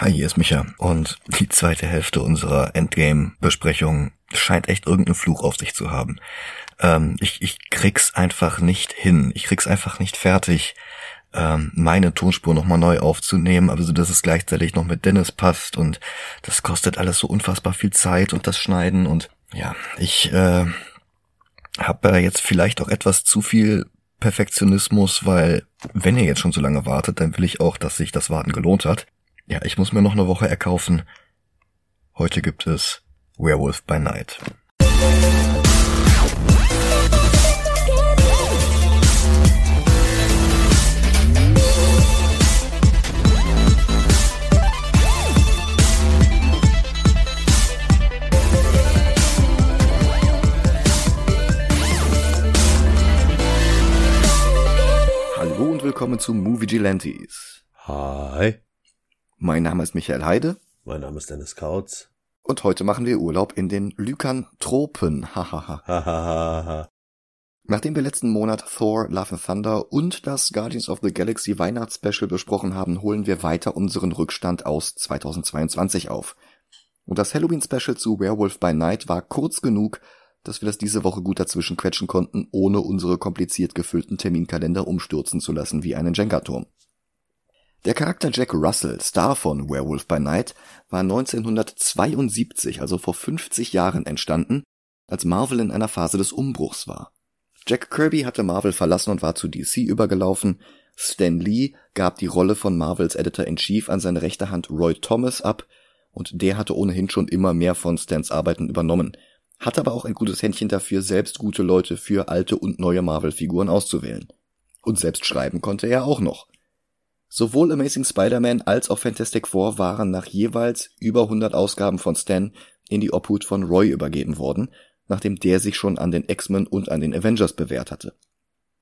Hi, hier ist Micha. Und die zweite Hälfte unserer Endgame-Besprechung scheint echt irgendeinen Fluch auf sich zu haben. Ähm, ich, ich krieg's einfach nicht hin. Ich krieg's einfach nicht fertig, ähm, meine Tonspur nochmal neu aufzunehmen, also dass es gleichzeitig noch mit Dennis passt und das kostet alles so unfassbar viel Zeit und das Schneiden und ja, ich äh, habe jetzt vielleicht auch etwas zu viel Perfektionismus, weil wenn ihr jetzt schon so lange wartet, dann will ich auch, dass sich das Warten gelohnt hat. Ja, ich muss mir noch eine Woche erkaufen. Heute gibt es Werewolf by Night. Hallo und willkommen zu Movie Gelantes. Hi, Mein Name ist Michael Heide mein Name ist Dennis Kautz. und heute machen wir Urlaub in den Lykantropen. Hahaha. Hahaha. Nachdem wir letzten Monat Thor, Love and Thunder und das Guardians of the Galaxy Weihnachtsspecial besprochen haben, holen wir weiter unseren Rückstand aus 2022 auf. Und das Halloween-Special zu Werewolf by Night war kurz genug, dass wir das diese Woche gut dazwischen quetschen konnten, ohne unsere kompliziert gefüllten Terminkalender umstürzen zu lassen wie einen Jenga-Turm. Der Charakter Jack Russell, Star von Werewolf by Night, war 1972, also vor 50 Jahren entstanden, als Marvel in einer Phase des Umbruchs war. Jack Kirby hatte Marvel verlassen und war zu DC übergelaufen. Stan Lee gab die Rolle von Marvels Editor-in-Chief an seine rechte Hand Roy Thomas ab und der hatte ohnehin schon immer mehr von Stans Arbeiten übernommen, hatte aber auch ein gutes Händchen dafür, selbst gute Leute für alte und neue Marvel-Figuren auszuwählen. Und selbst schreiben konnte er auch noch. Sowohl Amazing Spider-Man als auch Fantastic Four waren nach jeweils über 100 Ausgaben von Stan in die Obhut von Roy übergeben worden, nachdem der sich schon an den X-Men und an den Avengers bewährt hatte.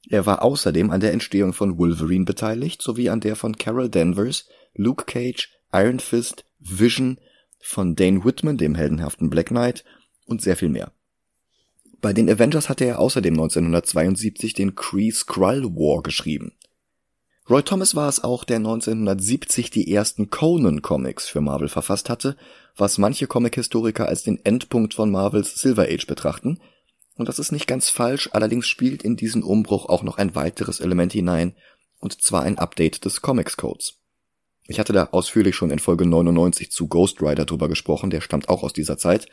Er war außerdem an der Entstehung von Wolverine beteiligt, sowie an der von Carol Danvers, Luke Cage, Iron Fist, Vision, von Dane Whitman, dem heldenhaften Black Knight und sehr viel mehr. Bei den Avengers hatte er außerdem 1972 den Kree Skrull War geschrieben. Roy Thomas war es auch, der 1970 die ersten Conan Comics für Marvel verfasst hatte, was manche Comic-Historiker als den Endpunkt von Marvels Silver Age betrachten. Und das ist nicht ganz falsch, allerdings spielt in diesen Umbruch auch noch ein weiteres Element hinein, und zwar ein Update des Comics Codes. Ich hatte da ausführlich schon in Folge 99 zu Ghost Rider drüber gesprochen, der stammt auch aus dieser Zeit,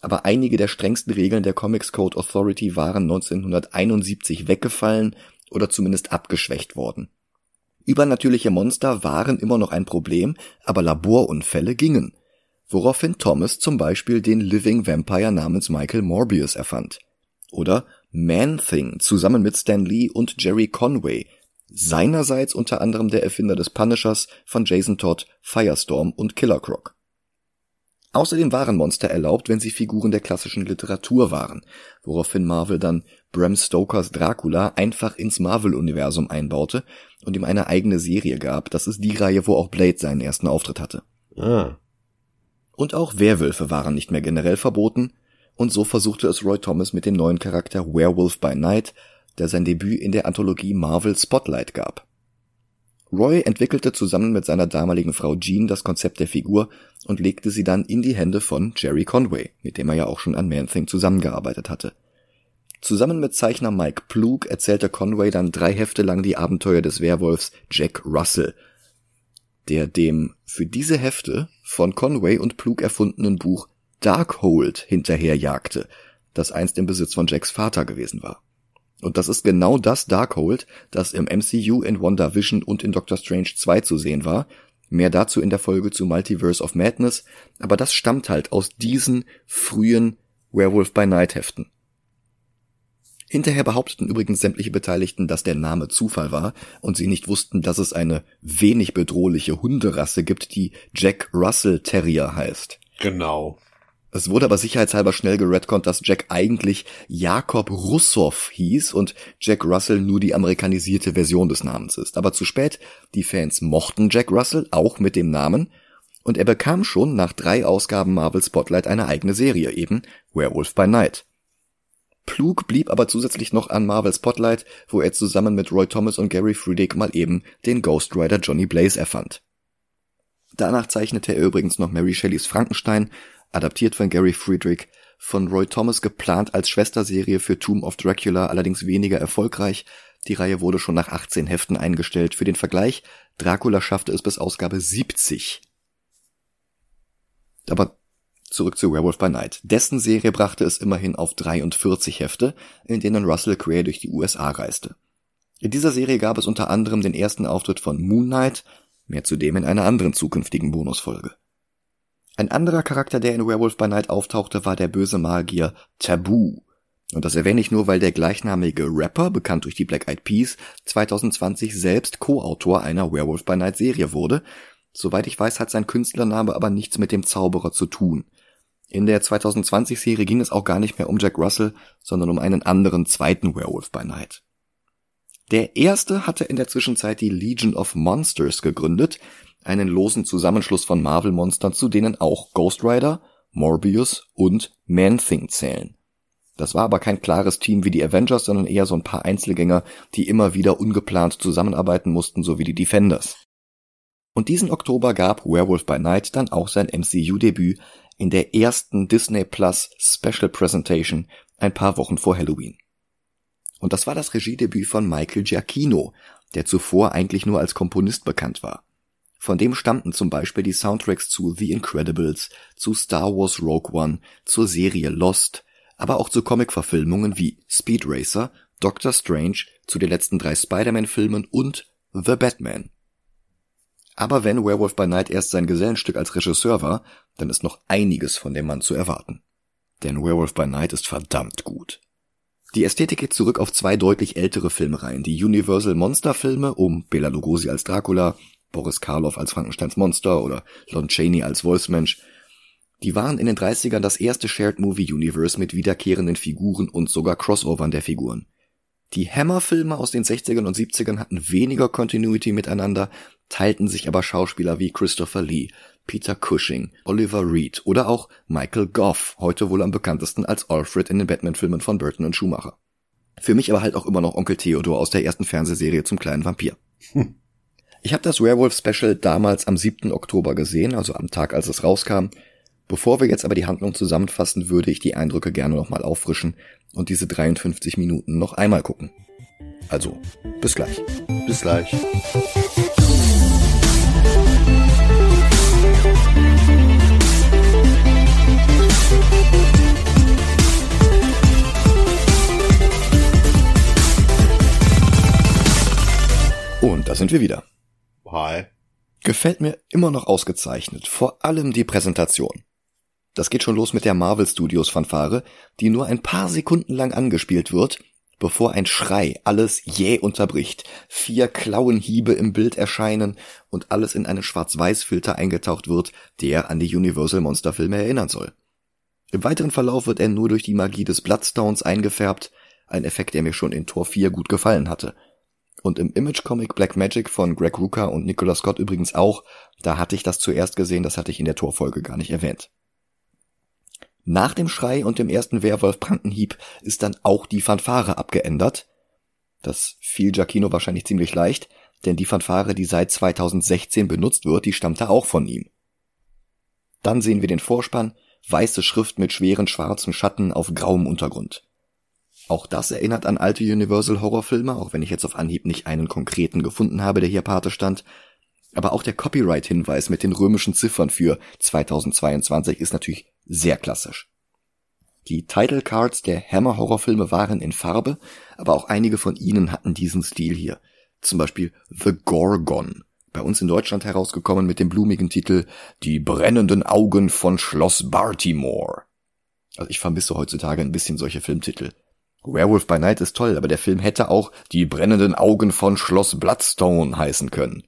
aber einige der strengsten Regeln der Comics Code Authority waren 1971 weggefallen oder zumindest abgeschwächt worden. Übernatürliche Monster waren immer noch ein Problem, aber Laborunfälle gingen. Woraufhin Thomas zum Beispiel den Living Vampire namens Michael Morbius erfand. Oder Man-Thing zusammen mit Stan Lee und Jerry Conway, seinerseits unter anderem der Erfinder des Punishers von Jason Todd, Firestorm und Killer Croc. Außerdem waren Monster erlaubt, wenn sie Figuren der klassischen Literatur waren, woraufhin Marvel dann Bram Stokers Dracula einfach ins Marvel-Universum einbaute und ihm eine eigene Serie gab. Das ist die Reihe, wo auch Blade seinen ersten Auftritt hatte. Ah, Und auch Werwölfe waren nicht mehr generell verboten, und so versuchte es Roy Thomas mit dem neuen Charakter Werewolf by Night, der sein Debüt in der Anthologie Marvel Spotlight gab. Roy entwickelte zusammen mit seiner damaligen Frau Jean das Konzept der Figur und legte sie dann in die Hände von Jerry Conway, mit dem er ja auch schon an Man-Thing zusammengearbeitet hatte. Zusammen mit Zeichner Mike Plug erzählte Conway dann drei Hefte lang die Abenteuer des Werwolfs Jack Russell, der dem für diese Hefte von Conway und Plug erfundenen Buch Darkhold hinterherjagte, das einst im Besitz von Jacks Vater gewesen war. Und das ist genau das Darkhold, das im MCU in WandaVision und in Doctor Strange 2 zu sehen war. Mehr dazu in der Folge zu Multiverse of Madness, aber das stammt halt aus diesen frühen Werewolf by Night Heften. Hinterher behaupteten übrigens sämtliche Beteiligten, dass der Name Zufall war und sie nicht wussten, dass es eine wenig bedrohliche Hunderasse gibt, die Jack Russell Terrier heißt. genau. Es wurde aber sicherheitshalber schnell geredconnt, dass Jack eigentlich Jakob Russow hieß und Jack Russell nur die amerikanisierte Version des Namens ist. Aber zu spät, die Fans mochten Jack Russell auch mit dem Namen und er bekam schon nach drei Ausgaben Marvel Spotlight eine eigene Serie, eben Werewolf by Night. Plug blieb aber zusätzlich noch an Marvel Spotlight, wo er zusammen mit Roy Thomas und Gary Friedrich mal eben den Ghost Rider Johnny Blaze erfand. Danach zeichnete er übrigens noch Mary Shelleys Frankenstein, adaptiert von Gary Friedrich, von Roy Thomas geplant als Schwesterserie für Tomb of Dracula, allerdings weniger erfolgreich. Die Reihe wurde schon nach 18 Heften eingestellt. Für den Vergleich, Dracula schaffte es bis Ausgabe 70. Aber zurück zu Werewolf by Night. Dessen Serie brachte es immerhin auf 43 Hefte, in denen Russell Crowe durch die USA reiste. In dieser Serie gab es unter anderem den ersten Auftritt von Moon Knight, mehr zudem in einer anderen zukünftigen Bonusfolge. Ein anderer Charakter, der in Werewolf by Night auftauchte, war der böse Magier Taboo. Und das erwähne ich nur, weil der gleichnamige Rapper, bekannt durch die Black Eyed Peas, 2020 selbst Co-Autor einer Werewolf by Night Serie wurde. Soweit ich weiß, hat sein Künstlername aber nichts mit dem Zauberer zu tun. In der 2020 Serie ging es auch gar nicht mehr um Jack Russell, sondern um einen anderen zweiten Werewolf by Night. Der erste hatte in der Zwischenzeit die Legion of Monsters gegründet, einen losen Zusammenschluss von Marvel-Monstern, zu denen auch Ghost Rider, Morbius und Man-Thing zählen. Das war aber kein klares Team wie die Avengers, sondern eher so ein paar Einzelgänger, die immer wieder ungeplant zusammenarbeiten mussten, so wie die Defenders. Und diesen Oktober gab Werewolf by Night dann auch sein MCU-Debüt in der ersten Disney Plus Special Presentation ein paar Wochen vor Halloween. Und das war das Regiedebüt von Michael Giacchino, der zuvor eigentlich nur als Komponist bekannt war. Von dem stammten zum Beispiel die Soundtracks zu The Incredibles, zu Star Wars Rogue One, zur Serie Lost, aber auch zu Comic-Verfilmungen wie Speed Racer, Doctor Strange, zu den letzten drei Spider-Man-Filmen und The Batman. Aber wenn Werewolf by Night erst sein Gesellenstück als Regisseur war, dann ist noch einiges von dem Mann zu erwarten. Denn Werewolf by Night ist verdammt gut. Die Ästhetik geht zurück auf zwei deutlich ältere Filmreihen, die Universal Monster Filme um Bela Lugosi als Dracula, Boris Karloff als Frankensteins Monster oder Lon Chaney als Wolfsmensch. Die waren in den 30ern das erste Shared Movie Universe mit wiederkehrenden Figuren und sogar Crossovern der Figuren. Die Hammer-Filme aus den 60ern und 70ern hatten weniger Continuity miteinander, teilten sich aber Schauspieler wie Christopher Lee, Peter Cushing, Oliver Reed oder auch Michael Goff, heute wohl am bekanntesten als Alfred in den Batman-Filmen von Burton und Schumacher. Für mich aber halt auch immer noch Onkel Theodor aus der ersten Fernsehserie zum kleinen Vampir. Hm. Ich habe das Werewolf Special damals am 7. Oktober gesehen, also am Tag, als es rauskam. Bevor wir jetzt aber die Handlung zusammenfassen, würde ich die Eindrücke gerne nochmal auffrischen und diese 53 Minuten noch einmal gucken. Also, bis gleich. Bis gleich. Und da sind wir wieder. Hi. Gefällt mir immer noch ausgezeichnet, vor allem die Präsentation. Das geht schon los mit der Marvel Studios Fanfare, die nur ein paar Sekunden lang angespielt wird, bevor ein Schrei alles jäh unterbricht, vier Klauenhiebe im Bild erscheinen und alles in einen Schwarz-Weiß-Filter eingetaucht wird, der an die Universal Monster Filme erinnern soll. Im weiteren Verlauf wird er nur durch die Magie des Bloodstones eingefärbt, ein Effekt, der mir schon in Tor 4 gut gefallen hatte. Und im Image-Comic Black Magic von Greg Ruka und Nicola Scott übrigens auch, da hatte ich das zuerst gesehen, das hatte ich in der Torfolge gar nicht erwähnt. Nach dem Schrei und dem ersten Werwolf-Prankenhieb ist dann auch die Fanfare abgeändert. Das fiel Giacchino wahrscheinlich ziemlich leicht, denn die Fanfare, die seit 2016 benutzt wird, die stammte auch von ihm. Dann sehen wir den Vorspann, weiße Schrift mit schweren schwarzen Schatten auf grauem Untergrund. Auch das erinnert an alte Universal Horrorfilme, auch wenn ich jetzt auf Anhieb nicht einen konkreten gefunden habe, der hier Pate stand. Aber auch der Copyright-Hinweis mit den römischen Ziffern für 2022 ist natürlich sehr klassisch. Die Title Cards der Hammer Horrorfilme waren in Farbe, aber auch einige von ihnen hatten diesen Stil hier. Zum Beispiel The Gorgon, bei uns in Deutschland herausgekommen mit dem blumigen Titel Die brennenden Augen von Schloss Baltimore. Also ich vermisse heutzutage ein bisschen solche Filmtitel. Werewolf by Night ist toll, aber der Film hätte auch Die brennenden Augen von Schloss Bloodstone heißen können.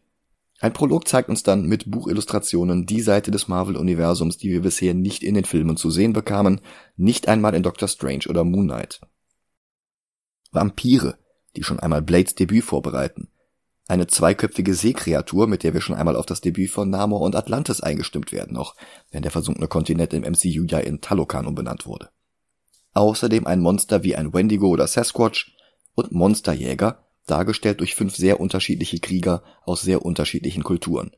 Ein Prolog zeigt uns dann mit Buchillustrationen die Seite des Marvel-Universums, die wir bisher nicht in den Filmen zu sehen bekamen, nicht einmal in Doctor Strange oder Moon Knight. Vampire, die schon einmal Blades Debüt vorbereiten. Eine zweiköpfige Seekreatur, mit der wir schon einmal auf das Debüt von Namor und Atlantis eingestimmt werden, noch wenn der versunkene Kontinent im MCU ja in Talokan umbenannt wurde außerdem ein Monster wie ein Wendigo oder Sasquatch und Monsterjäger, dargestellt durch fünf sehr unterschiedliche Krieger aus sehr unterschiedlichen Kulturen.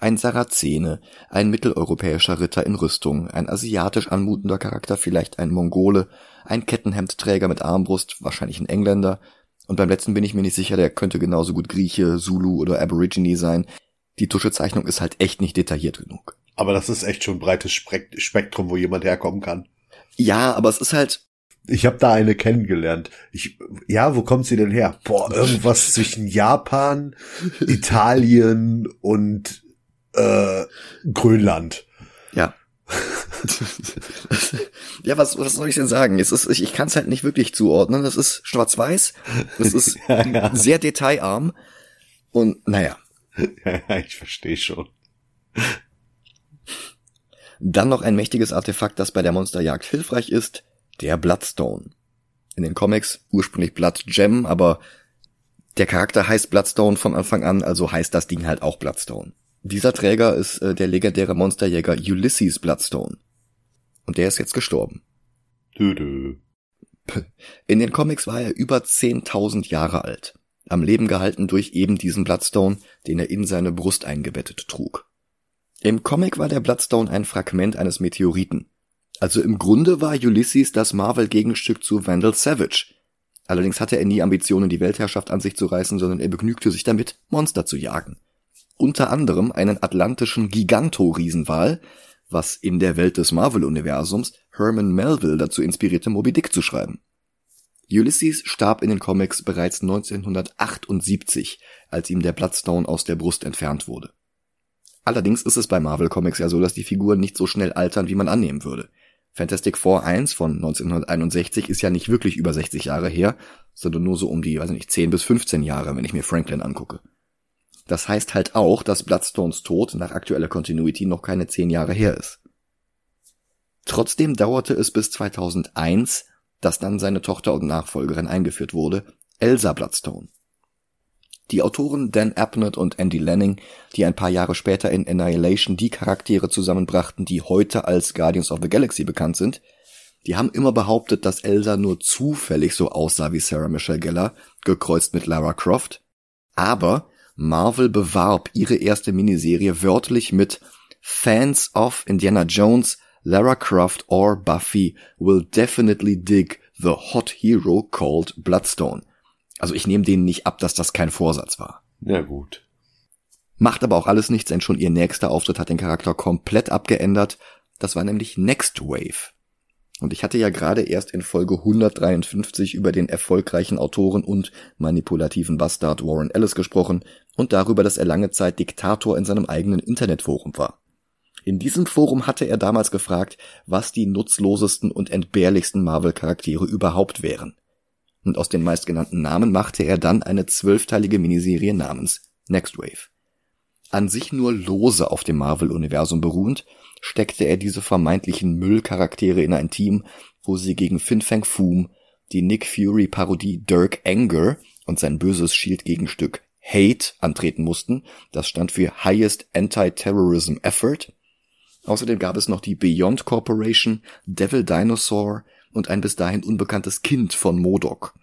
Ein Sarazene, ein mitteleuropäischer Ritter in Rüstung, ein asiatisch anmutender Charakter, vielleicht ein Mongole, ein Kettenhemdträger mit Armbrust, wahrscheinlich ein Engländer, und beim letzten bin ich mir nicht sicher, der könnte genauso gut Grieche, Zulu oder Aborigine sein. Die Tuschezeichnung ist halt echt nicht detailliert genug. Aber das ist echt schon ein breites Spektrum, wo jemand herkommen kann. Ja, aber es ist halt. Ich habe da eine kennengelernt. Ich, ja, wo kommt sie denn her? Boah, irgendwas zwischen Japan, Italien und äh, Grönland. Ja. ja, was, was soll ich denn sagen? Es ist, ich, ich kann es halt nicht wirklich zuordnen. Es ist schwarz-weiß. Es ist ja, ja. sehr detailarm. Und naja. Ja, ich verstehe schon. Dann noch ein mächtiges Artefakt, das bei der Monsterjagd hilfreich ist, der Bloodstone. In den Comics ursprünglich Blood Gem, aber der Charakter heißt Bloodstone von Anfang an, also heißt das Ding halt auch Bloodstone. Dieser Träger ist äh, der legendäre Monsterjäger Ulysses Bloodstone. Und der ist jetzt gestorben. Dö, dö. In den Comics war er über 10.000 Jahre alt, am Leben gehalten durch eben diesen Bloodstone, den er in seine Brust eingebettet trug. Im Comic war der Bloodstone ein Fragment eines Meteoriten. Also im Grunde war Ulysses das Marvel-Gegenstück zu Vandal Savage. Allerdings hatte er nie Ambitionen, die Weltherrschaft an sich zu reißen, sondern er begnügte sich damit, Monster zu jagen. Unter anderem einen atlantischen Giganto-Riesenwal, was in der Welt des Marvel-Universums Herman Melville dazu inspirierte, Moby Dick zu schreiben. Ulysses starb in den Comics bereits 1978, als ihm der Bloodstone aus der Brust entfernt wurde. Allerdings ist es bei Marvel Comics ja so, dass die Figuren nicht so schnell altern, wie man annehmen würde. Fantastic Four 1 von 1961 ist ja nicht wirklich über 60 Jahre her, sondern nur so um die, weiß nicht, 10 bis 15 Jahre, wenn ich mir Franklin angucke. Das heißt halt auch, dass Bloodstones Tod nach aktueller Continuity noch keine 10 Jahre her ist. Trotzdem dauerte es bis 2001, dass dann seine Tochter und Nachfolgerin eingeführt wurde, Elsa Bloodstone. Die Autoren Dan Abnett und Andy Lanning, die ein paar Jahre später in Annihilation die Charaktere zusammenbrachten, die heute als Guardians of the Galaxy bekannt sind, die haben immer behauptet, dass Elsa nur zufällig so aussah wie Sarah Michelle Gellar, gekreuzt mit Lara Croft. Aber Marvel bewarb ihre erste Miniserie wörtlich mit Fans of Indiana Jones, Lara Croft or Buffy will definitely dig the hot hero called Bloodstone. Also ich nehme denen nicht ab, dass das kein Vorsatz war. Ja gut. Macht aber auch alles nichts, denn schon ihr nächster Auftritt hat den Charakter komplett abgeändert. Das war nämlich Next Wave. Und ich hatte ja gerade erst in Folge 153 über den erfolgreichen Autoren und manipulativen Bastard Warren Ellis gesprochen und darüber, dass er lange Zeit Diktator in seinem eigenen Internetforum war. In diesem Forum hatte er damals gefragt, was die nutzlosesten und entbehrlichsten Marvel-Charaktere überhaupt wären und aus den meistgenannten Namen machte er dann eine zwölfteilige Miniserie namens Next Wave. An sich nur lose auf dem Marvel-Universum beruhend, steckte er diese vermeintlichen Müllcharaktere in ein Team, wo sie gegen Fin Fang Foom, die Nick Fury-Parodie Dirk Anger und sein böses Shield-Gegenstück Hate antreten mussten. Das stand für Highest Anti-Terrorism Effort. Außerdem gab es noch die Beyond Corporation, Devil Dinosaur, und ein bis dahin unbekanntes Kind von Modok.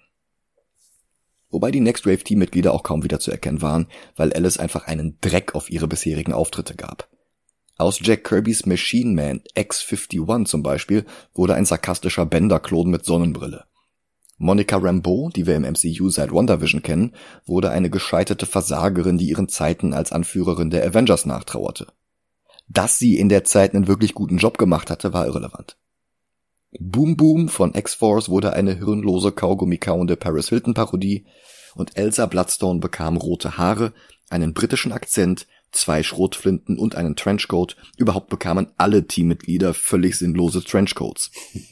Wobei die Next Wave Teammitglieder auch kaum wieder zu erkennen waren, weil Alice einfach einen Dreck auf ihre bisherigen Auftritte gab. Aus Jack Kirbys Machine Man X-51 zum Beispiel wurde ein sarkastischer Bender-Klon mit Sonnenbrille. Monica Rambeau, die wir im MCU seit WandaVision kennen, wurde eine gescheiterte Versagerin, die ihren Zeiten als Anführerin der Avengers nachtrauerte. Dass sie in der Zeit einen wirklich guten Job gemacht hatte, war irrelevant. Boom Boom von X-Force wurde eine hirnlose Kaugummi-kauende Paris Hilton-Parodie und Elsa Bloodstone bekam rote Haare, einen britischen Akzent, zwei Schrotflinten und einen Trenchcoat. Überhaupt bekamen alle Teammitglieder völlig sinnlose Trenchcoats.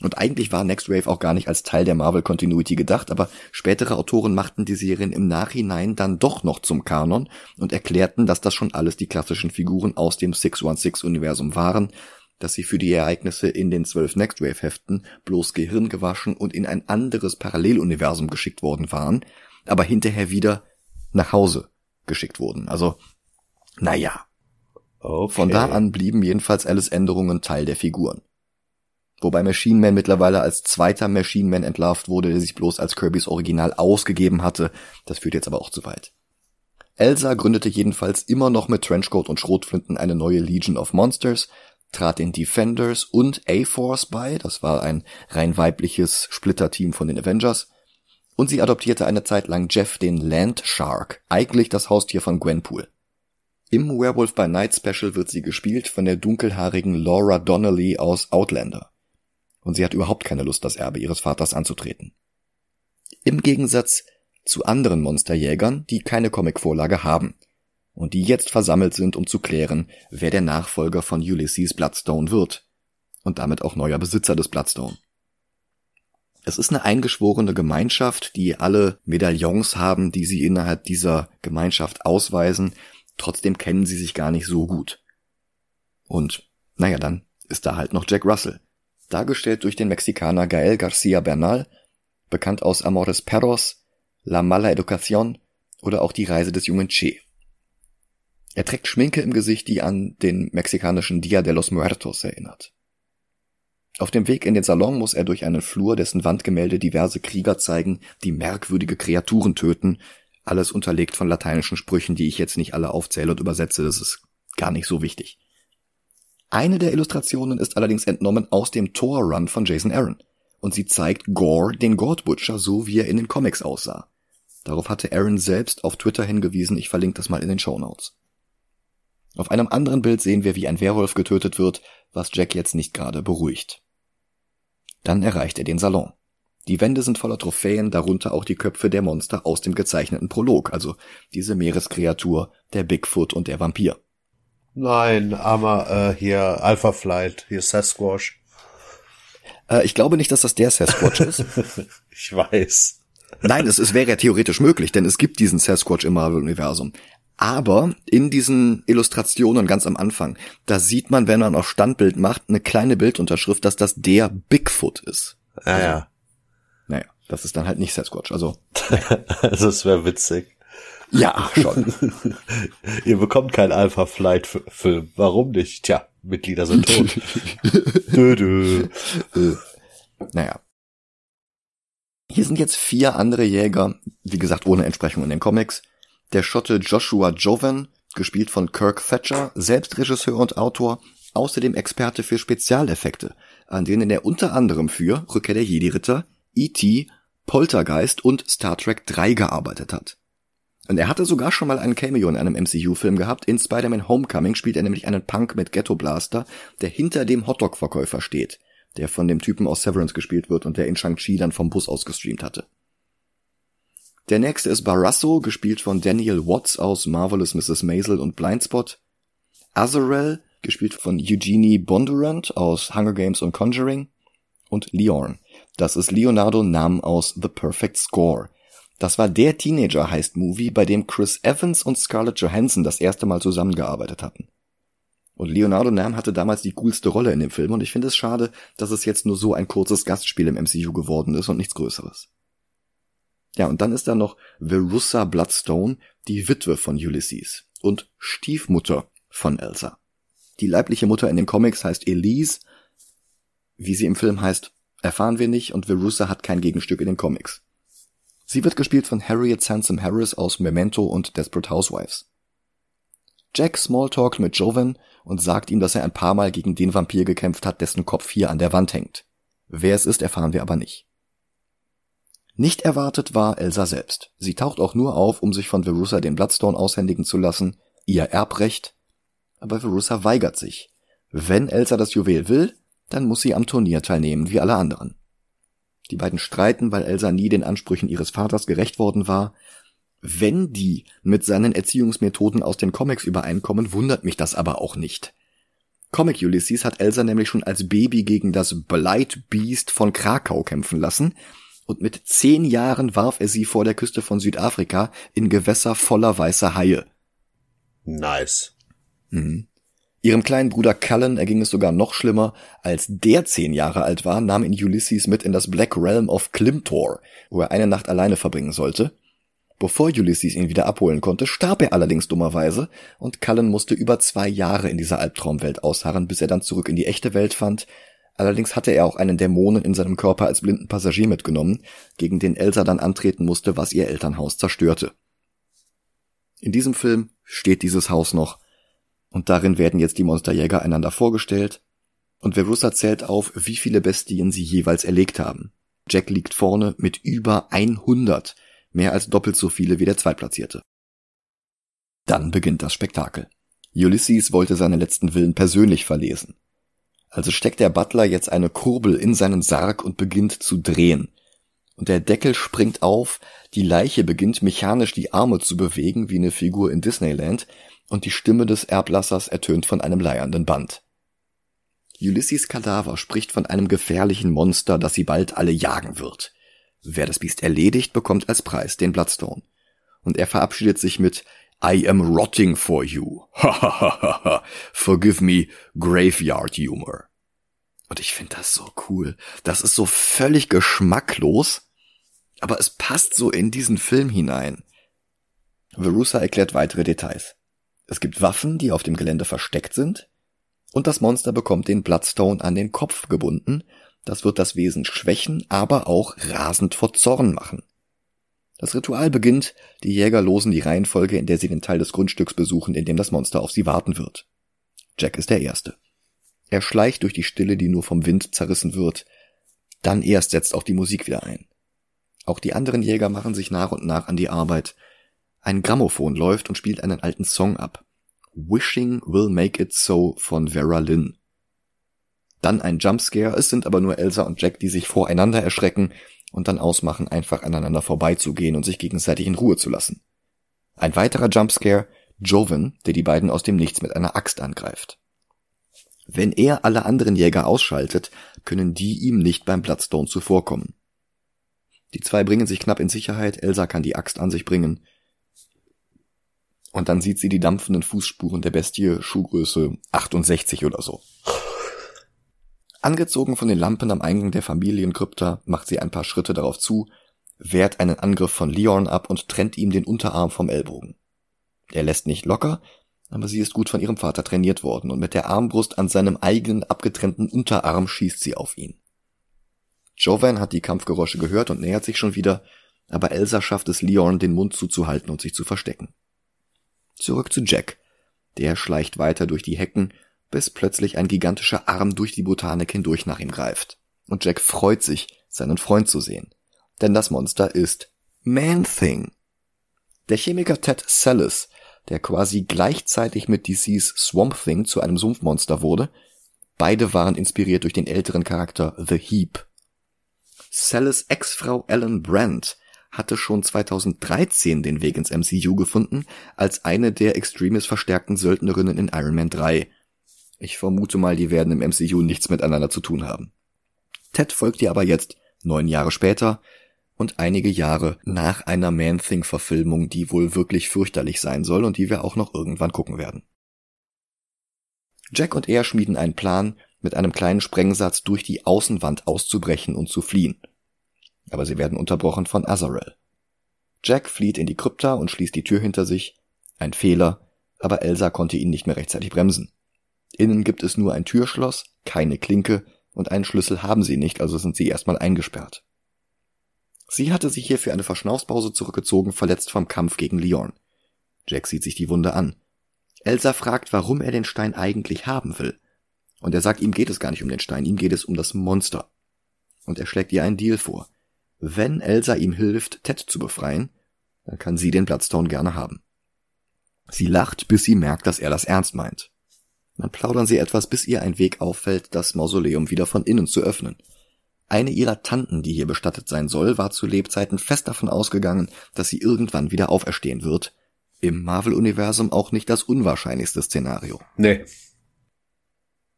Und eigentlich war Next Wave auch gar nicht als Teil der Marvel Continuity gedacht, aber spätere Autoren machten die Serien im Nachhinein dann doch noch zum Kanon und erklärten, dass das schon alles die klassischen Figuren aus dem 616 Universum waren dass sie für die Ereignisse in den zwölf Nextwave-Heften bloß gehirngewaschen und in ein anderes Paralleluniversum geschickt worden waren, aber hinterher wieder nach Hause geschickt wurden. Also, naja. Okay. Von da an blieben jedenfalls Alice Änderungen Teil der Figuren. Wobei Machine Man mittlerweile als zweiter Machine Man entlarvt wurde, der sich bloß als Kirbys Original ausgegeben hatte. Das führt jetzt aber auch zu weit. Elsa gründete jedenfalls immer noch mit Trenchcoat und Schrotflinten eine neue Legion of Monsters, trat den Defenders und A-Force bei, das war ein rein weibliches Splitterteam von den Avengers, und sie adoptierte eine Zeit lang Jeff den Land Shark, eigentlich das Haustier von Gwenpool. Im Werewolf by Night Special wird sie gespielt von der dunkelhaarigen Laura Donnelly aus Outlander. Und sie hat überhaupt keine Lust, das Erbe ihres Vaters anzutreten. Im Gegensatz zu anderen Monsterjägern, die keine Comicvorlage haben und die jetzt versammelt sind, um zu klären, wer der Nachfolger von Ulysses Bloodstone wird und damit auch neuer Besitzer des Bloodstone. Es ist eine eingeschworene Gemeinschaft, die alle Medaillons haben, die sie innerhalb dieser Gemeinschaft ausweisen, trotzdem kennen sie sich gar nicht so gut. Und, naja, dann ist da halt noch Jack Russell, dargestellt durch den Mexikaner Gael Garcia Bernal, bekannt aus Amores Perros, La Mala Educación oder auch die Reise des jungen Che. Er trägt Schminke im Gesicht, die an den mexikanischen Dia de los Muertos erinnert. Auf dem Weg in den Salon muss er durch einen Flur, dessen Wandgemälde diverse Krieger zeigen, die merkwürdige Kreaturen töten, alles unterlegt von lateinischen Sprüchen, die ich jetzt nicht alle aufzähle und übersetze, das ist gar nicht so wichtig. Eine der Illustrationen ist allerdings entnommen aus dem Thor Run von Jason Aaron und sie zeigt Gore, den God Butcher, so wie er in den Comics aussah. Darauf hatte Aaron selbst auf Twitter hingewiesen, ich verlinke das mal in den Show Notes. Auf einem anderen Bild sehen wir, wie ein Werwolf getötet wird, was Jack jetzt nicht gerade beruhigt. Dann erreicht er den Salon. Die Wände sind voller Trophäen, darunter auch die Köpfe der Monster aus dem gezeichneten Prolog, also diese Meereskreatur, der Bigfoot und der Vampir. Nein, aber äh, hier Alpha Flight, hier Sasquatch. Äh, ich glaube nicht, dass das der Sasquatch ist. ich weiß. Nein, es, es wäre ja theoretisch möglich, denn es gibt diesen Sasquatch im Marvel-Universum. Aber in diesen Illustrationen ganz am Anfang, da sieht man, wenn man auf Standbild macht, eine kleine Bildunterschrift, dass das der Bigfoot ist. Ja, also, ja. Naja, das ist dann halt nicht Sasquatch. Also, also es wäre witzig. Ja, schon. Ihr bekommt keinen Alpha Flight Film. Warum nicht? Tja, Mitglieder sind tot. dö, dö. Naja. Hier sind jetzt vier andere Jäger, wie gesagt ohne Entsprechung in den Comics. Der Schotte Joshua Jovan, gespielt von Kirk Thatcher, selbst Regisseur und Autor, außerdem Experte für Spezialeffekte, an denen er unter anderem für Rückkehr der Jedi-Ritter, E.T., Poltergeist und Star Trek 3 gearbeitet hat. Und er hatte sogar schon mal einen Cameo in einem MCU-Film gehabt. In Spider-Man Homecoming spielt er nämlich einen Punk mit Ghetto Blaster, der hinter dem Hotdog-Verkäufer steht der von dem Typen aus Severance gespielt wird und der in Shang-Chi dann vom Bus aus gestreamt hatte. Der nächste ist Barrasso, gespielt von Daniel Watts aus Marvelous Mrs. Maisel und Blindspot. Azarel, gespielt von Eugenie Bondurant aus Hunger Games und Conjuring. Und Leon, das ist Leonardo Nam aus The Perfect Score. Das war der Teenager-Heist-Movie, bei dem Chris Evans und Scarlett Johansson das erste Mal zusammengearbeitet hatten. Und Leonardo Nam hatte damals die coolste Rolle in dem Film und ich finde es schade, dass es jetzt nur so ein kurzes Gastspiel im MCU geworden ist und nichts Größeres. Ja, und dann ist da noch Verussa Bloodstone, die Witwe von Ulysses und Stiefmutter von Elsa. Die leibliche Mutter in den Comics heißt Elise. Wie sie im Film heißt, erfahren wir nicht und Verussa hat kein Gegenstück in den Comics. Sie wird gespielt von Harriet Sansom Harris aus Memento und Desperate Housewives. Jack smalltalkt mit Jovan und sagt ihm, dass er ein paar Mal gegen den Vampir gekämpft hat, dessen Kopf hier an der Wand hängt. Wer es ist, erfahren wir aber nicht. Nicht erwartet war Elsa selbst. Sie taucht auch nur auf, um sich von Verussa den Bloodstone aushändigen zu lassen, ihr Erbrecht. Aber Verussa weigert sich. Wenn Elsa das Juwel will, dann muss sie am Turnier teilnehmen, wie alle anderen. Die beiden streiten, weil Elsa nie den Ansprüchen ihres Vaters gerecht worden war, wenn die mit seinen Erziehungsmethoden aus den Comics übereinkommen, wundert mich das aber auch nicht. Comic Ulysses hat Elsa nämlich schon als Baby gegen das Blight Beast von Krakau kämpfen lassen und mit zehn Jahren warf er sie vor der Küste von Südafrika in Gewässer voller weißer Haie. Nice. Mhm. Ihrem kleinen Bruder Cullen erging es sogar noch schlimmer. Als der zehn Jahre alt war, nahm ihn Ulysses mit in das Black Realm of Klimtor, wo er eine Nacht alleine verbringen sollte. Bevor Ulysses ihn wieder abholen konnte, starb er allerdings dummerweise und Cullen musste über zwei Jahre in dieser Albtraumwelt ausharren, bis er dann zurück in die echte Welt fand. Allerdings hatte er auch einen Dämonen in seinem Körper als blinden Passagier mitgenommen, gegen den Elsa dann antreten musste, was ihr Elternhaus zerstörte. In diesem Film steht dieses Haus noch und darin werden jetzt die Monsterjäger einander vorgestellt und Verussa zählt auf, wie viele Bestien sie jeweils erlegt haben. Jack liegt vorne mit über 100, mehr als doppelt so viele wie der Zweitplatzierte. Dann beginnt das Spektakel. Ulysses wollte seine letzten Willen persönlich verlesen. Also steckt der Butler jetzt eine Kurbel in seinen Sarg und beginnt zu drehen. Und der Deckel springt auf, die Leiche beginnt mechanisch die Arme zu bewegen wie eine Figur in Disneyland und die Stimme des Erblassers ertönt von einem leiernden Band. Ulysses Kadaver spricht von einem gefährlichen Monster, das sie bald alle jagen wird. Wer das Biest erledigt, bekommt als Preis den Bloodstone. Und er verabschiedet sich mit I am rotting for you. Forgive me, Graveyard Humor. Und ich finde das so cool. Das ist so völlig geschmacklos, aber es passt so in diesen Film hinein. Verusa erklärt weitere Details. Es gibt Waffen, die auf dem Gelände versteckt sind, und das Monster bekommt den Bloodstone an den Kopf gebunden. Das wird das Wesen schwächen, aber auch rasend vor Zorn machen. Das Ritual beginnt, die Jäger losen die Reihenfolge, in der sie den Teil des Grundstücks besuchen, in dem das Monster auf sie warten wird. Jack ist der Erste. Er schleicht durch die Stille, die nur vom Wind zerrissen wird. Dann erst setzt auch die Musik wieder ein. Auch die anderen Jäger machen sich nach und nach an die Arbeit. Ein Grammophon läuft und spielt einen alten Song ab. Wishing Will Make It So von Vera Lynn. Dann ein Jumpscare, es sind aber nur Elsa und Jack, die sich voreinander erschrecken und dann ausmachen, einfach aneinander vorbeizugehen und sich gegenseitig in Ruhe zu lassen. Ein weiterer Jumpscare, Joven, der die beiden aus dem Nichts mit einer Axt angreift. Wenn er alle anderen Jäger ausschaltet, können die ihm nicht beim Bloodstone zuvorkommen. Die zwei bringen sich knapp in Sicherheit, Elsa kann die Axt an sich bringen. Und dann sieht sie die dampfenden Fußspuren der Bestie, Schuhgröße 68 oder so. Angezogen von den Lampen am Eingang der Familienkrypta macht sie ein paar Schritte darauf zu, wehrt einen Angriff von Leon ab und trennt ihm den Unterarm vom Ellbogen. Er lässt nicht locker, aber sie ist gut von ihrem Vater trainiert worden und mit der Armbrust an seinem eigenen abgetrennten Unterarm schießt sie auf ihn. Jovan hat die Kampfgeräusche gehört und nähert sich schon wieder, aber Elsa schafft es Leon, den Mund zuzuhalten und sich zu verstecken. Zurück zu Jack. Der schleicht weiter durch die Hecken bis plötzlich ein gigantischer Arm durch die Botanik hindurch nach ihm greift. Und Jack freut sich, seinen Freund zu sehen. Denn das Monster ist Man-Thing. Der Chemiker Ted Sallis, der quasi gleichzeitig mit DCs Swamp Thing zu einem Sumpfmonster wurde, beide waren inspiriert durch den älteren Charakter The Heap. Sallis Ex-Frau Ellen Brandt hatte schon 2013 den Weg ins MCU gefunden, als eine der Extremis verstärkten Söldnerinnen in Iron Man 3 ich vermute mal, die werden im MCU nichts miteinander zu tun haben. Ted folgt ihr aber jetzt, neun Jahre später, und einige Jahre nach einer Man-Thing-Verfilmung, die wohl wirklich fürchterlich sein soll und die wir auch noch irgendwann gucken werden. Jack und er schmieden einen Plan, mit einem kleinen Sprengsatz durch die Außenwand auszubrechen und zu fliehen. Aber sie werden unterbrochen von Azarel. Jack flieht in die Krypta und schließt die Tür hinter sich. Ein Fehler, aber Elsa konnte ihn nicht mehr rechtzeitig bremsen. Innen gibt es nur ein Türschloss, keine Klinke und einen Schlüssel haben sie nicht, also sind sie erstmal eingesperrt. Sie hatte sich hier für eine Verschnaufspause zurückgezogen, verletzt vom Kampf gegen Leon. Jack sieht sich die Wunde an. Elsa fragt, warum er den Stein eigentlich haben will. Und er sagt, ihm geht es gar nicht um den Stein, ihm geht es um das Monster. Und er schlägt ihr einen Deal vor. Wenn Elsa ihm hilft, Ted zu befreien, dann kann sie den Bloodstone gerne haben. Sie lacht, bis sie merkt, dass er das ernst meint. Dann plaudern sie etwas, bis ihr ein Weg auffällt, das Mausoleum wieder von innen zu öffnen. Eine ihrer Tanten, die hier bestattet sein soll, war zu Lebzeiten fest davon ausgegangen, dass sie irgendwann wieder auferstehen wird. Im Marvel-Universum auch nicht das unwahrscheinlichste Szenario. Nee.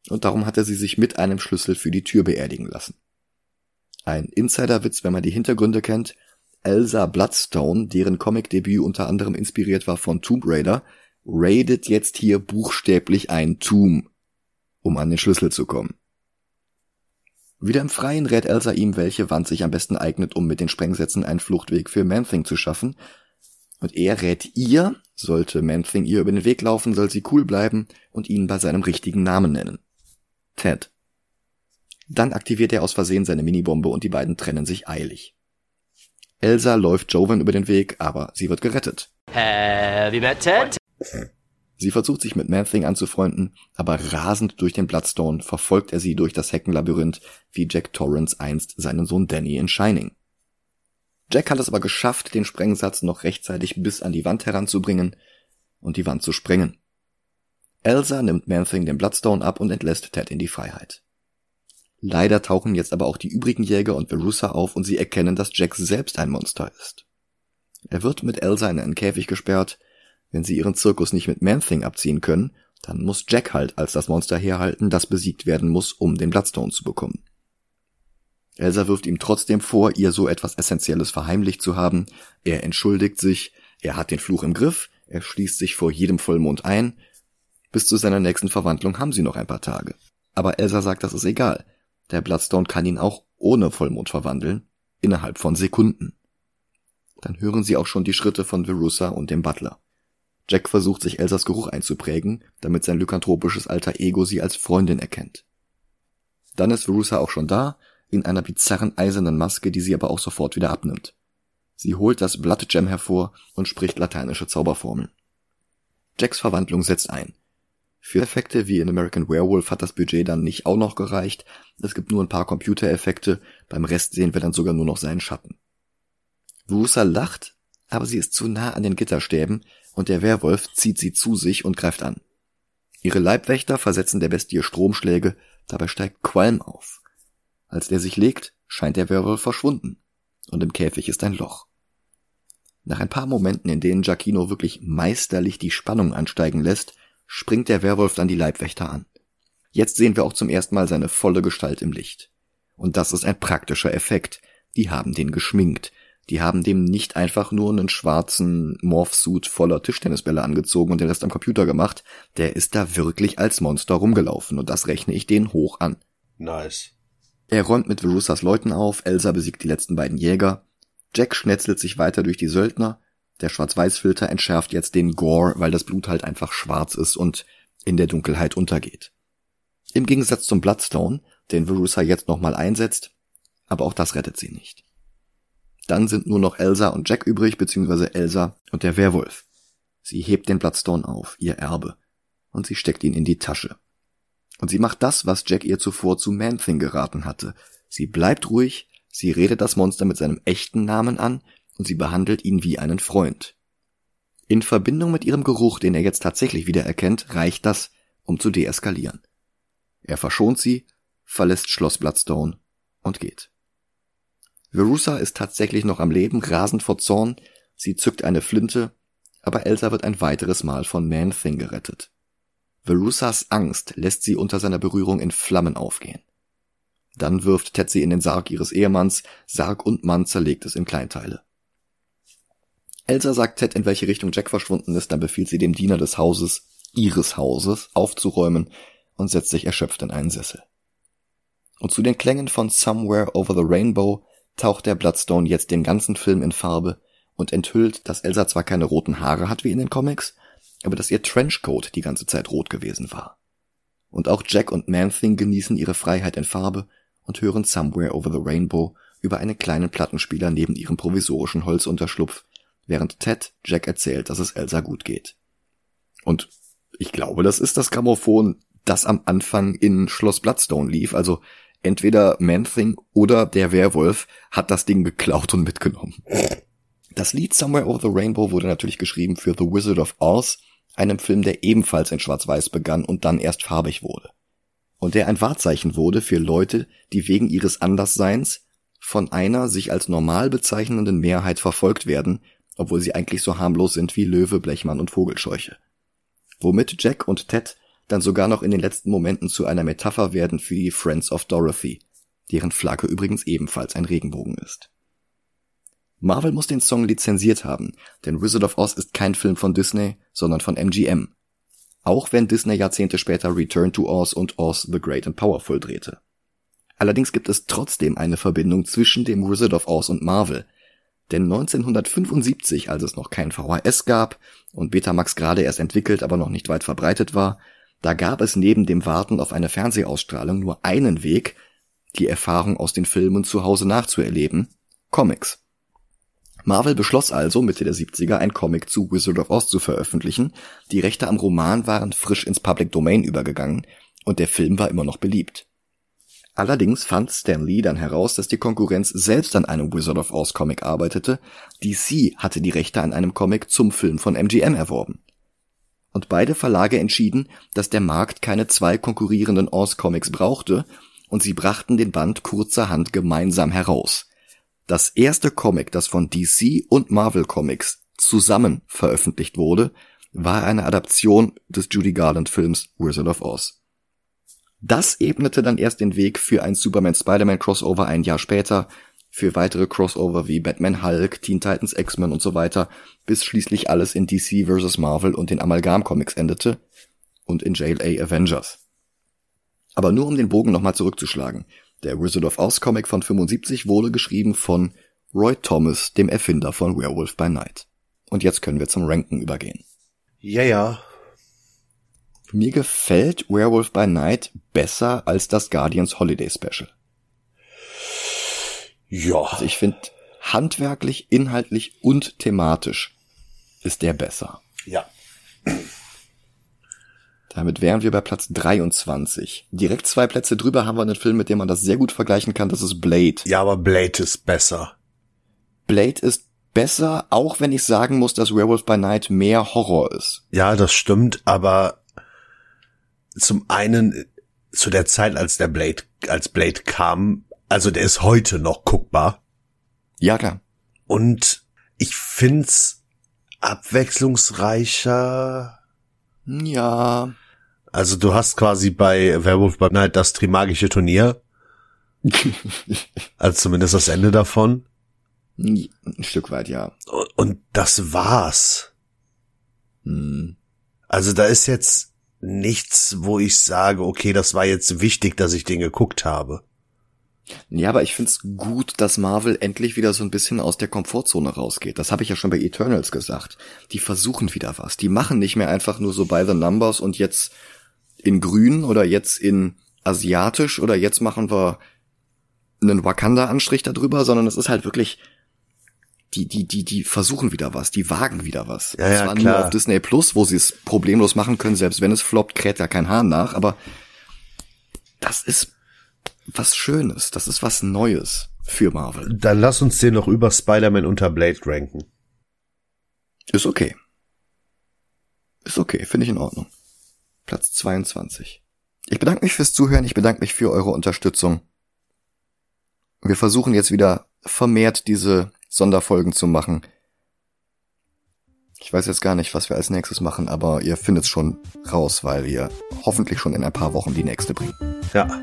Und darum hatte sie sich mit einem Schlüssel für die Tür beerdigen lassen. Ein Insiderwitz, wenn man die Hintergründe kennt. Elsa Bloodstone, deren Comic-Debüt unter anderem inspiriert war von Tomb Raider, raidet jetzt hier buchstäblich ein Tomb, um an den Schlüssel zu kommen. Wieder im Freien rät Elsa ihm, welche Wand sich am besten eignet, um mit den Sprengsätzen einen Fluchtweg für Man-Thing zu schaffen. Und er rät ihr, sollte Man-Thing ihr über den Weg laufen, soll sie cool bleiben und ihn bei seinem richtigen Namen nennen. Ted. Dann aktiviert er aus Versehen seine Minibombe und die beiden trennen sich eilig. Elsa läuft Jovan über den Weg, aber sie wird gerettet. Have you met Ted? Sie versucht sich mit Man-Thing anzufreunden, aber rasend durch den Bloodstone verfolgt er sie durch das Heckenlabyrinth, wie Jack Torrance einst seinen Sohn Danny in Shining. Jack hat es aber geschafft, den Sprengsatz noch rechtzeitig bis an die Wand heranzubringen und die Wand zu sprengen. Elsa nimmt Man-Thing den Bloodstone ab und entlässt Ted in die Freiheit. Leider tauchen jetzt aber auch die übrigen Jäger und Verussa auf und sie erkennen, dass Jack selbst ein Monster ist. Er wird mit Elsa in einen Käfig gesperrt. Wenn sie ihren Zirkus nicht mit Man-Thing abziehen können, dann muss Jack halt als das Monster herhalten, das besiegt werden muss, um den Bloodstone zu bekommen. Elsa wirft ihm trotzdem vor, ihr so etwas Essentielles verheimlicht zu haben. Er entschuldigt sich, er hat den Fluch im Griff, er schließt sich vor jedem Vollmond ein. Bis zu seiner nächsten Verwandlung haben sie noch ein paar Tage. Aber Elsa sagt, das ist egal. Der Bloodstone kann ihn auch ohne Vollmond verwandeln, innerhalb von Sekunden. Dann hören sie auch schon die Schritte von Verussa und dem Butler. Jack versucht sich Elsas Geruch einzuprägen, damit sein lykanthropisches alter Ego sie als Freundin erkennt. Dann ist Verussa auch schon da, in einer bizarren eisernen Maske, die sie aber auch sofort wieder abnimmt. Sie holt das Blood Gem hervor und spricht lateinische Zauberformeln. Jacks Verwandlung setzt ein. Für Effekte wie in American Werewolf hat das Budget dann nicht auch noch gereicht. Es gibt nur ein paar Computereffekte, beim Rest sehen wir dann sogar nur noch seinen Schatten. Wusa lacht, aber sie ist zu nah an den Gitterstäben und der Werwolf zieht sie zu sich und greift an. Ihre Leibwächter versetzen der Bestie Stromschläge, dabei steigt Qualm auf. Als der sich legt, scheint der Werwolf verschwunden und im Käfig ist ein Loch. Nach ein paar Momenten, in denen Giacchino wirklich meisterlich die Spannung ansteigen lässt, springt der Werwolf dann die Leibwächter an. Jetzt sehen wir auch zum ersten Mal seine volle Gestalt im Licht. Und das ist ein praktischer Effekt. Die haben den geschminkt. Die haben dem nicht einfach nur einen schwarzen Morphsuit voller Tischtennisbälle angezogen und den Rest am Computer gemacht. Der ist da wirklich als Monster rumgelaufen und das rechne ich denen hoch an. Nice. Er räumt mit Verussas Leuten auf, Elsa besiegt die letzten beiden Jäger. Jack schnetzelt sich weiter durch die Söldner der Schwarz-Weiß-Filter entschärft jetzt den Gore, weil das Blut halt einfach schwarz ist und in der Dunkelheit untergeht. Im Gegensatz zum Bloodstone, den Verussa jetzt nochmal einsetzt, aber auch das rettet sie nicht. Dann sind nur noch Elsa und Jack übrig, beziehungsweise Elsa und der Werwolf. Sie hebt den Bloodstone auf, ihr Erbe, und sie steckt ihn in die Tasche. Und sie macht das, was Jack ihr zuvor zu Man-Thing geraten hatte. Sie bleibt ruhig, sie redet das Monster mit seinem echten Namen an und sie behandelt ihn wie einen Freund. In Verbindung mit ihrem Geruch, den er jetzt tatsächlich wieder erkennt, reicht das, um zu deeskalieren. Er verschont sie, verlässt Schloss Bloodstone und geht. Verussa ist tatsächlich noch am Leben, rasend vor Zorn, sie zückt eine Flinte, aber Elsa wird ein weiteres Mal von Man-Thing gerettet. Verussas Angst lässt sie unter seiner Berührung in Flammen aufgehen. Dann wirft Ted sie in den Sarg ihres Ehemanns, Sarg und Mann zerlegt es in Kleinteile. Elsa sagt Ted, in welche Richtung Jack verschwunden ist, dann befiehlt sie dem Diener des Hauses, ihres Hauses, aufzuräumen und setzt sich erschöpft in einen Sessel. Und zu den Klängen von Somewhere Over the Rainbow taucht der Bloodstone jetzt den ganzen Film in Farbe und enthüllt, dass Elsa zwar keine roten Haare hat wie in den Comics, aber dass ihr Trenchcoat die ganze Zeit rot gewesen war. Und auch Jack und Man-Thing genießen ihre Freiheit in Farbe und hören Somewhere Over the Rainbow über einen kleinen Plattenspieler neben ihrem provisorischen Holzunterschlupf, während Ted Jack erzählt, dass es Elsa gut geht. Und ich glaube, das ist das Grammophon, das am Anfang in Schloss Bloodstone lief, also entweder Man-Thing oder der Werwolf hat das Ding geklaut und mitgenommen. Das Lied Somewhere Over the Rainbow wurde natürlich geschrieben für The Wizard of Oz, einem Film, der ebenfalls in Schwarz-Weiß begann und dann erst farbig wurde. Und der ein Wahrzeichen wurde für Leute, die wegen ihres Andersseins von einer sich als normal bezeichnenden Mehrheit verfolgt werden obwohl sie eigentlich so harmlos sind wie Löwe, Blechmann und Vogelscheuche. Womit Jack und Ted dann sogar noch in den letzten Momenten zu einer Metapher werden für die Friends of Dorothy, deren Flagge übrigens ebenfalls ein Regenbogen ist. Marvel muss den Song lizenziert haben, denn Wizard of Oz ist kein Film von Disney, sondern von MGM. Auch wenn Disney Jahrzehnte später Return to Oz und Oz the Great and Powerful drehte. Allerdings gibt es trotzdem eine Verbindung zwischen dem Wizard of Oz und Marvel, denn 1975, als es noch kein VHS gab und Betamax gerade erst entwickelt, aber noch nicht weit verbreitet war, da gab es neben dem Warten auf eine Fernsehausstrahlung nur einen Weg, die Erfahrung aus den Filmen zu Hause nachzuerleben, Comics. Marvel beschloss also Mitte der 70er ein Comic zu Wizard of Oz zu veröffentlichen, die Rechte am Roman waren frisch ins Public Domain übergegangen und der Film war immer noch beliebt. Allerdings fand Stan Lee dann heraus, dass die Konkurrenz selbst an einem Wizard of Oz Comic arbeitete, DC hatte die Rechte an einem Comic zum Film von MGM erworben. Und beide Verlage entschieden, dass der Markt keine zwei konkurrierenden Oz Comics brauchte und sie brachten den Band kurzerhand gemeinsam heraus. Das erste Comic, das von DC und Marvel Comics zusammen veröffentlicht wurde, war eine Adaption des Judy Garland Films Wizard of Oz. Das ebnete dann erst den Weg für ein Superman-Spider-Man Crossover ein Jahr später, für weitere Crossover wie Batman Hulk, Teen Titans X-Men und so weiter, bis schließlich alles in DC vs. Marvel und den Amalgam Comics endete und in JLA Avengers. Aber nur um den Bogen nochmal zurückzuschlagen. Der Wizard of Oz Comic von 75 wurde geschrieben von Roy Thomas, dem Erfinder von Werewolf by Night. Und jetzt können wir zum Ranken übergehen. Ja, ja. Mir gefällt Werewolf by Night besser als das Guardians Holiday Special. Ja. Also ich finde, handwerklich, inhaltlich und thematisch ist der besser. Ja. Damit wären wir bei Platz 23. Direkt zwei Plätze drüber haben wir einen Film, mit dem man das sehr gut vergleichen kann. Das ist Blade. Ja, aber Blade ist besser. Blade ist besser, auch wenn ich sagen muss, dass Werewolf by Night mehr Horror ist. Ja, das stimmt, aber zum einen zu der Zeit, als der Blade, als Blade kam, also der ist heute noch guckbar. Ja, klar. Und ich find's abwechslungsreicher. Ja. Also du hast quasi bei Werewolf by Night das Trimagische Turnier. also zumindest das Ende davon. Ein Stück weit, ja. Und das war's. Hm. Also da ist jetzt nichts, wo ich sage, okay, das war jetzt wichtig, dass ich den geguckt habe. Ja, aber ich find's gut, dass Marvel endlich wieder so ein bisschen aus der Komfortzone rausgeht. Das habe ich ja schon bei Eternals gesagt. Die versuchen wieder was. Die machen nicht mehr einfach nur so by the numbers und jetzt in grün oder jetzt in asiatisch oder jetzt machen wir einen Wakanda-Anstrich darüber, sondern es ist halt wirklich, die, die, die, die versuchen wieder was, die wagen wieder was. Ja, ja, Zwar klar. nur auf Disney Plus, wo sie es problemlos machen können, selbst wenn es floppt, kräht ja kein Hahn nach, aber das ist was Schönes, das ist was Neues für Marvel. Dann lass uns den noch über Spider-Man unter Blade ranken. Ist okay. Ist okay, finde ich in Ordnung. Platz 22. Ich bedanke mich fürs Zuhören, ich bedanke mich für eure Unterstützung. Wir versuchen jetzt wieder vermehrt diese Sonderfolgen zu machen. Ich weiß jetzt gar nicht, was wir als nächstes machen, aber ihr findet schon raus, weil wir hoffentlich schon in ein paar Wochen die nächste bringen. Ja.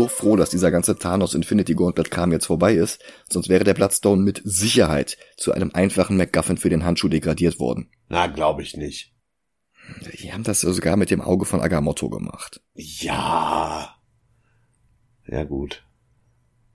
So froh, dass dieser ganze Thanos Infinity Gauntlet Kram jetzt vorbei ist, sonst wäre der Bloodstone mit Sicherheit zu einem einfachen MacGuffin für den Handschuh degradiert worden. Na, glaube ich nicht. Die haben das sogar mit dem Auge von Agamotto gemacht. Ja. Ja, gut.